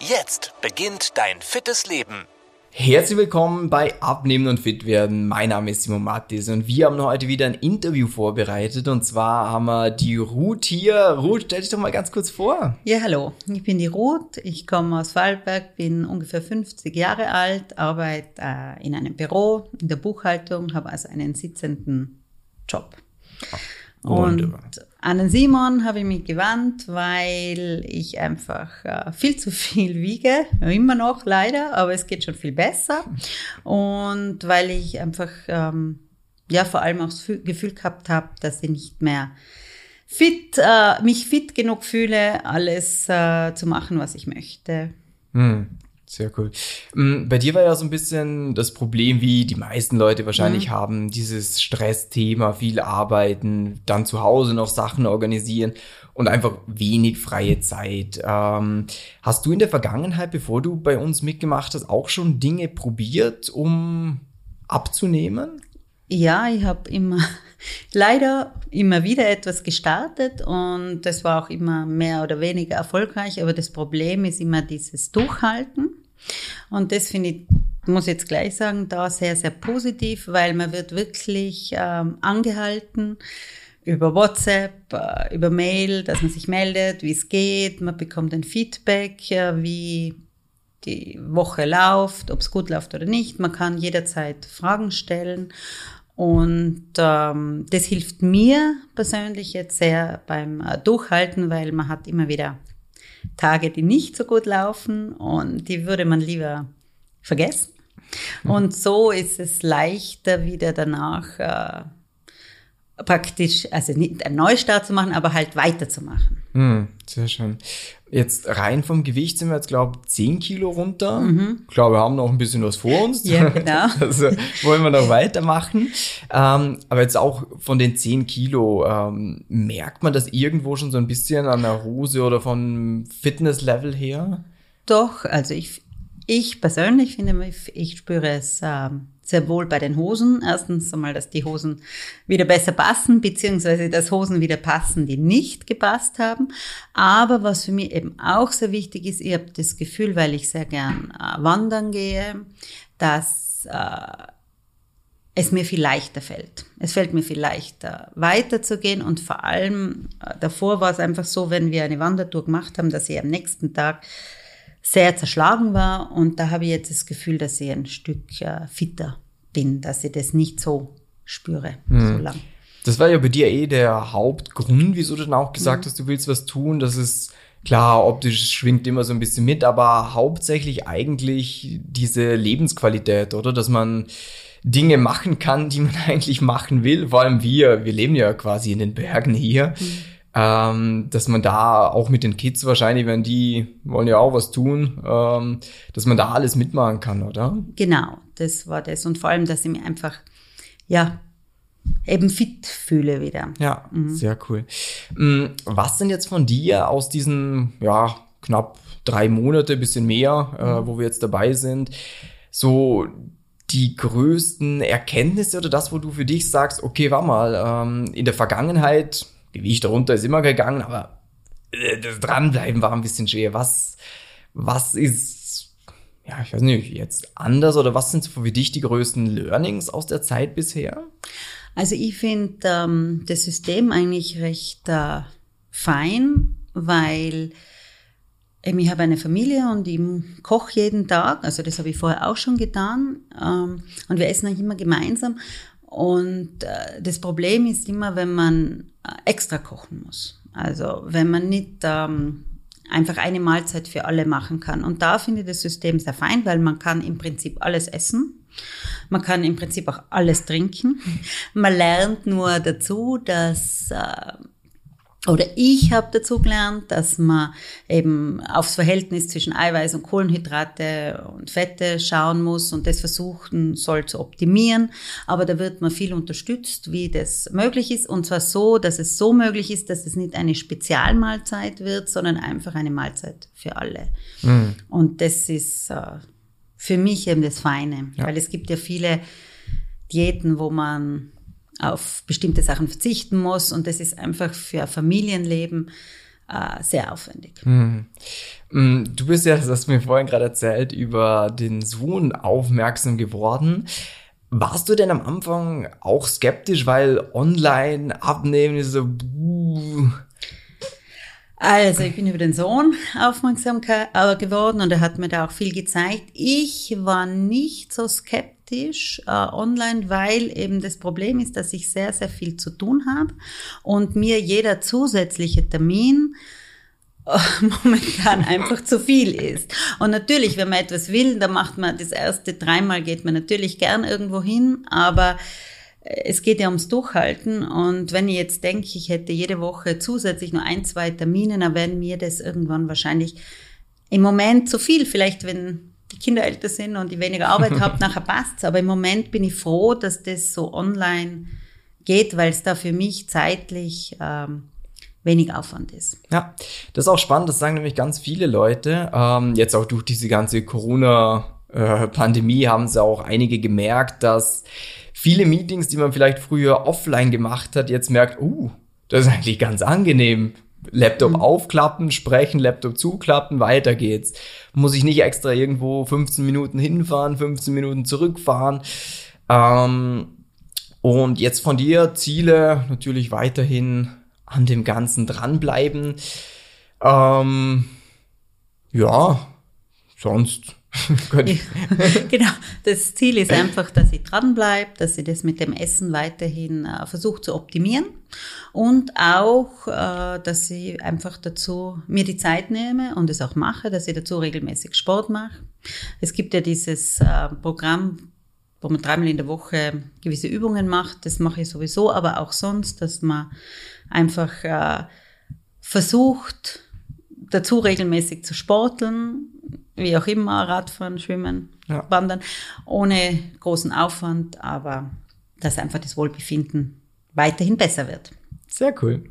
Jetzt beginnt dein fittes Leben. Herzlich willkommen bei Abnehmen und Fit werden. Mein Name ist Simon Mattis und wir haben heute wieder ein Interview vorbereitet und zwar haben wir die Ruth hier. Ruth, stell dich doch mal ganz kurz vor. Ja, hallo. Ich bin die Ruth. Ich komme aus Waldberg, bin ungefähr 50 Jahre alt, arbeite äh, in einem Büro in der Buchhaltung, habe also einen sitzenden Job. Und an den Simon habe ich mich gewandt, weil ich einfach äh, viel zu viel wiege, immer noch leider, aber es geht schon viel besser. Und weil ich einfach, ähm, ja, vor allem auch das Gefühl gehabt habe, dass ich nicht mehr fit, äh, mich fit genug fühle, alles äh, zu machen, was ich möchte. Hm, sehr cool. Mm, Bei dir war ja so ein bisschen das Problem, wie die meisten Leute wahrscheinlich haben, dieses Stressthema, viel arbeiten, dann zu Hause noch Sachen organisieren und einfach wenig freie Zeit. Ähm, hast du in der Vergangenheit, bevor du bei uns mitgemacht hast, auch schon Dinge probiert, um abzunehmen? Ja, ich habe immer leider immer wieder etwas gestartet und das war auch immer mehr oder weniger erfolgreich, aber das Problem ist immer dieses Durchhalten. Und das finde ich, muss ich jetzt gleich sagen, da sehr, sehr positiv, weil man wird wirklich ähm, angehalten über WhatsApp, äh, über Mail, dass man sich meldet, wie es geht, man bekommt ein Feedback, äh, wie die Woche läuft, ob es gut läuft oder nicht. Man kann jederzeit Fragen stellen und ähm, das hilft mir persönlich jetzt sehr beim äh, Durchhalten, weil man hat immer wieder Tage, die nicht so gut laufen und die würde man lieber vergessen. Und so ist es leichter wieder danach äh, praktisch, also nicht einen Neustart zu machen, aber halt weiterzumachen. Hm, sehr schön. Jetzt rein vom Gewicht sind wir jetzt, glaube ich, 10 Kilo runter. Ich glaube, wir haben noch ein bisschen was vor uns. Ja, genau. Also wollen wir noch weitermachen. Ähm, aber jetzt auch von den 10 Kilo, ähm, merkt man das irgendwo schon so ein bisschen an der Hose oder vom Fitnesslevel her? Doch, also ich, ich persönlich finde, ich- spüre es ähm, sehr wohl bei den Hosen. Erstens einmal, dass die Hosen wieder besser passen, beziehungsweise dass Hosen wieder passen, die nicht gepasst haben. Aber was für mich eben auch sehr wichtig ist, ich habe das Gefühl, weil ich sehr gern äh, wandern gehe, dass äh, es mir viel leichter fällt. Es fällt mir viel leichter, weiterzugehen und vor allem äh, davor war es einfach so, wenn wir eine Wandertour gemacht haben, dass ich am nächsten Tag sehr zerschlagen war und da habe ich jetzt das Gefühl, dass ich ein Stück äh, fitter bin, dass ich das nicht so spüre, so lang. Das war ja bei dir eh der Hauptgrund, wieso du dann auch gesagt hast, du willst was tun. Das ist klar, optisch schwingt immer so ein bisschen mit, aber hauptsächlich eigentlich diese Lebensqualität, oder? Dass man Dinge machen kann, die man eigentlich machen will. Vor allem wir, wir leben ja quasi in den Bergen hier. Ähm, dass man da auch mit den Kids wahrscheinlich, wenn die wollen ja auch was tun, ähm, dass man da alles mitmachen kann, oder? Genau, das war das und vor allem, dass ich mich einfach, ja, eben fit fühle wieder. Ja, sehr cool. Mm, Was denn jetzt von dir aus diesen, ja, knapp drei Monate, bisschen mehr, äh, wo wir jetzt dabei sind, so die größten Erkenntnisse oder das, wo du für dich sagst, okay, war mal, ähm, in der Vergangenheit, Gewicht darunter ist immer gegangen, aber äh, das Dranbleiben war ein bisschen schwer. Was, was ist, ja, ich weiß nicht, jetzt anders oder was sind so für dich die größten Learnings aus der Zeit bisher? Also ich finde ähm, das System eigentlich recht äh, fein, weil eben ich habe eine Familie und ich koche jeden Tag, also das habe ich vorher auch schon getan ähm, und wir essen eigentlich immer gemeinsam und äh, das Problem ist immer, wenn man extra kochen muss. Also wenn man nicht ähm, einfach eine Mahlzeit für alle machen kann. Und da finde ich das System sehr fein, weil man kann im Prinzip alles essen. Man kann im Prinzip auch alles trinken. Man lernt nur dazu, dass äh, oder ich habe dazu gelernt, dass man eben aufs Verhältnis zwischen Eiweiß und Kohlenhydrate und Fette schauen muss und das versuchen soll zu optimieren. Aber da wird man viel unterstützt, wie das möglich ist. Und zwar so, dass es so möglich ist, dass es nicht eine Spezialmahlzeit wird, sondern einfach eine Mahlzeit für alle. Mhm. Und das ist äh, für mich eben das Feine, ja. weil es gibt ja viele Diäten, wo man auf bestimmte Sachen verzichten muss. Und das ist einfach für Familienleben äh, sehr aufwendig. Mhm. Du bist ja, das hast du mir vorhin gerade erzählt, über den Sohn aufmerksam geworden. Warst du denn am Anfang auch skeptisch, weil online abnehmen ist so. Buh. Also, ich bin über den Sohn aufmerksam äh, geworden und er hat mir da auch viel gezeigt. Ich war nicht so skeptisch skeptisch äh, online, weil eben das Problem ist, dass ich sehr, sehr viel zu tun habe und mir jeder zusätzliche Termin äh, momentan einfach zu viel ist. Und natürlich, wenn man etwas will, dann macht man das erste dreimal geht man natürlich gern irgendwo hin, aber äh, es geht ja ums Durchhalten und wenn ich jetzt denke, ich hätte jede Woche zusätzlich nur ein, zwei Termine, dann werden mir das irgendwann wahrscheinlich im Moment zu viel. Vielleicht, wenn die Kinder älter sind und ich weniger Arbeit habe, nachher passt's. Aber im Moment bin ich froh, dass das so online geht, weil es da für mich zeitlich ähm, wenig Aufwand ist. Ja, das ist auch spannend, das sagen nämlich ganz viele Leute. Ähm, jetzt auch durch diese ganze Corona-Pandemie äh, haben sie auch einige gemerkt, dass viele Meetings, die man vielleicht früher offline gemacht hat, jetzt merkt, uh, das ist eigentlich ganz angenehm. Laptop mhm. aufklappen, sprechen, Laptop zuklappen, weiter geht's. Muss ich nicht extra irgendwo 15 Minuten hinfahren, 15 Minuten zurückfahren. Ähm, und jetzt von dir Ziele natürlich weiterhin an dem Ganzen dranbleiben. Ähm, ja, sonst genau, das Ziel ist einfach, dass ich dranbleibe, dass ich das mit dem Essen weiterhin äh, versuche zu optimieren und auch, äh, dass ich einfach dazu mir die Zeit nehme und es auch mache, dass ich dazu regelmäßig Sport mache. Es gibt ja dieses äh, Programm, wo man dreimal in der Woche gewisse Übungen macht. Das mache ich sowieso, aber auch sonst, dass man einfach äh, versucht, dazu regelmäßig zu sporteln, wie auch immer, Radfahren, Schwimmen, ja. Wandern, ohne großen Aufwand, aber dass einfach das Wohlbefinden weiterhin besser wird. Sehr cool.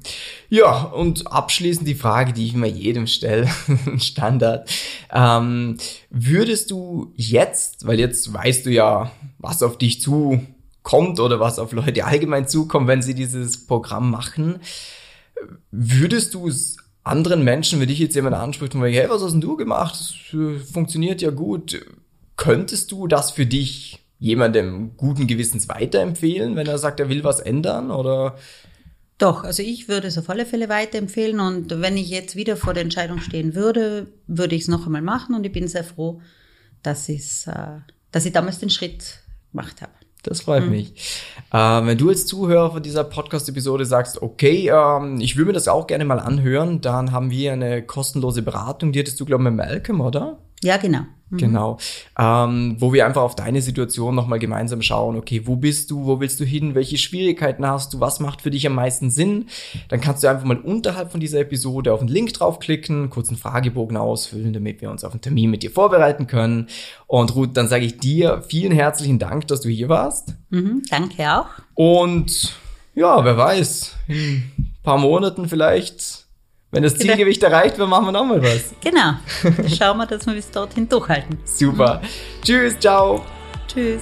Ja, und abschließend die Frage, die ich immer jedem stelle, Standard. Ähm, würdest du jetzt, weil jetzt weißt du ja, was auf dich zukommt oder was auf Leute allgemein zukommt, wenn sie dieses Programm machen, würdest du es anderen Menschen, wenn dich jetzt jemand anspricht und sagt, hey, was hast denn du gemacht? Das funktioniert ja gut. Könntest du das für dich jemandem guten Gewissens weiterempfehlen, wenn er sagt, er will was ändern oder? Doch, also ich würde es auf alle Fälle weiterempfehlen und wenn ich jetzt wieder vor der Entscheidung stehen würde, würde ich es noch einmal machen und ich bin sehr froh, dass, äh, dass ich damals den Schritt gemacht habe. Das freut mhm. mich. Ähm, wenn du als Zuhörer von dieser Podcast-Episode sagst, okay, ähm, ich würde mir das auch gerne mal anhören, dann haben wir eine kostenlose Beratung. Die hattest du, glaube ich, mit Malcolm, oder? Ja, genau. Mhm. Genau. Ähm, wo wir einfach auf deine Situation nochmal gemeinsam schauen, okay, wo bist du, wo willst du hin, welche Schwierigkeiten hast du, was macht für dich am meisten Sinn? Dann kannst du einfach mal unterhalb von dieser Episode auf den Link draufklicken, kurz einen Fragebogen ausfüllen, damit wir uns auf einen Termin mit dir vorbereiten können. Und Ruth, dann sage ich dir vielen herzlichen Dank, dass du hier warst. Mhm, danke auch. Und ja, wer weiß, in ein paar Monaten vielleicht wenn das genau. Zielgewicht erreicht wird, machen wir nochmal was. Genau. Schauen wir, dass wir bis dorthin durchhalten. Super. Mhm. Tschüss, ciao. Tschüss.